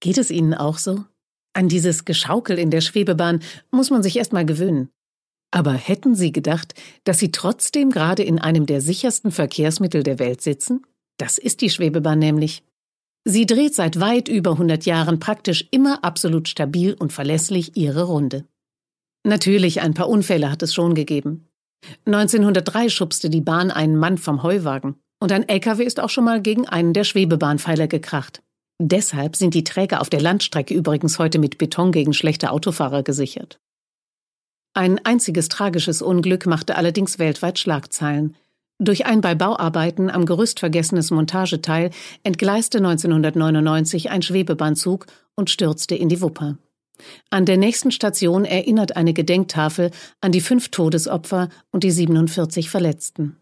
Geht es Ihnen auch so? An dieses Geschaukel in der Schwebebahn muss man sich erst mal gewöhnen. Aber hätten Sie gedacht, dass Sie trotzdem gerade in einem der sichersten Verkehrsmittel der Welt sitzen? Das ist die Schwebebahn nämlich. Sie dreht seit weit über 100 Jahren praktisch immer absolut stabil und verlässlich ihre Runde. Natürlich, ein paar Unfälle hat es schon gegeben. 1903 schubste die Bahn einen Mann vom Heuwagen und ein LKW ist auch schon mal gegen einen der Schwebebahnpfeiler gekracht. Deshalb sind die Träger auf der Landstrecke übrigens heute mit Beton gegen schlechte Autofahrer gesichert. Ein einziges tragisches Unglück machte allerdings weltweit Schlagzeilen. Durch ein bei Bauarbeiten am Gerüst vergessenes Montageteil entgleiste 1999 ein Schwebebahnzug und stürzte in die Wupper. An der nächsten Station erinnert eine Gedenktafel an die fünf Todesopfer und die 47 Verletzten.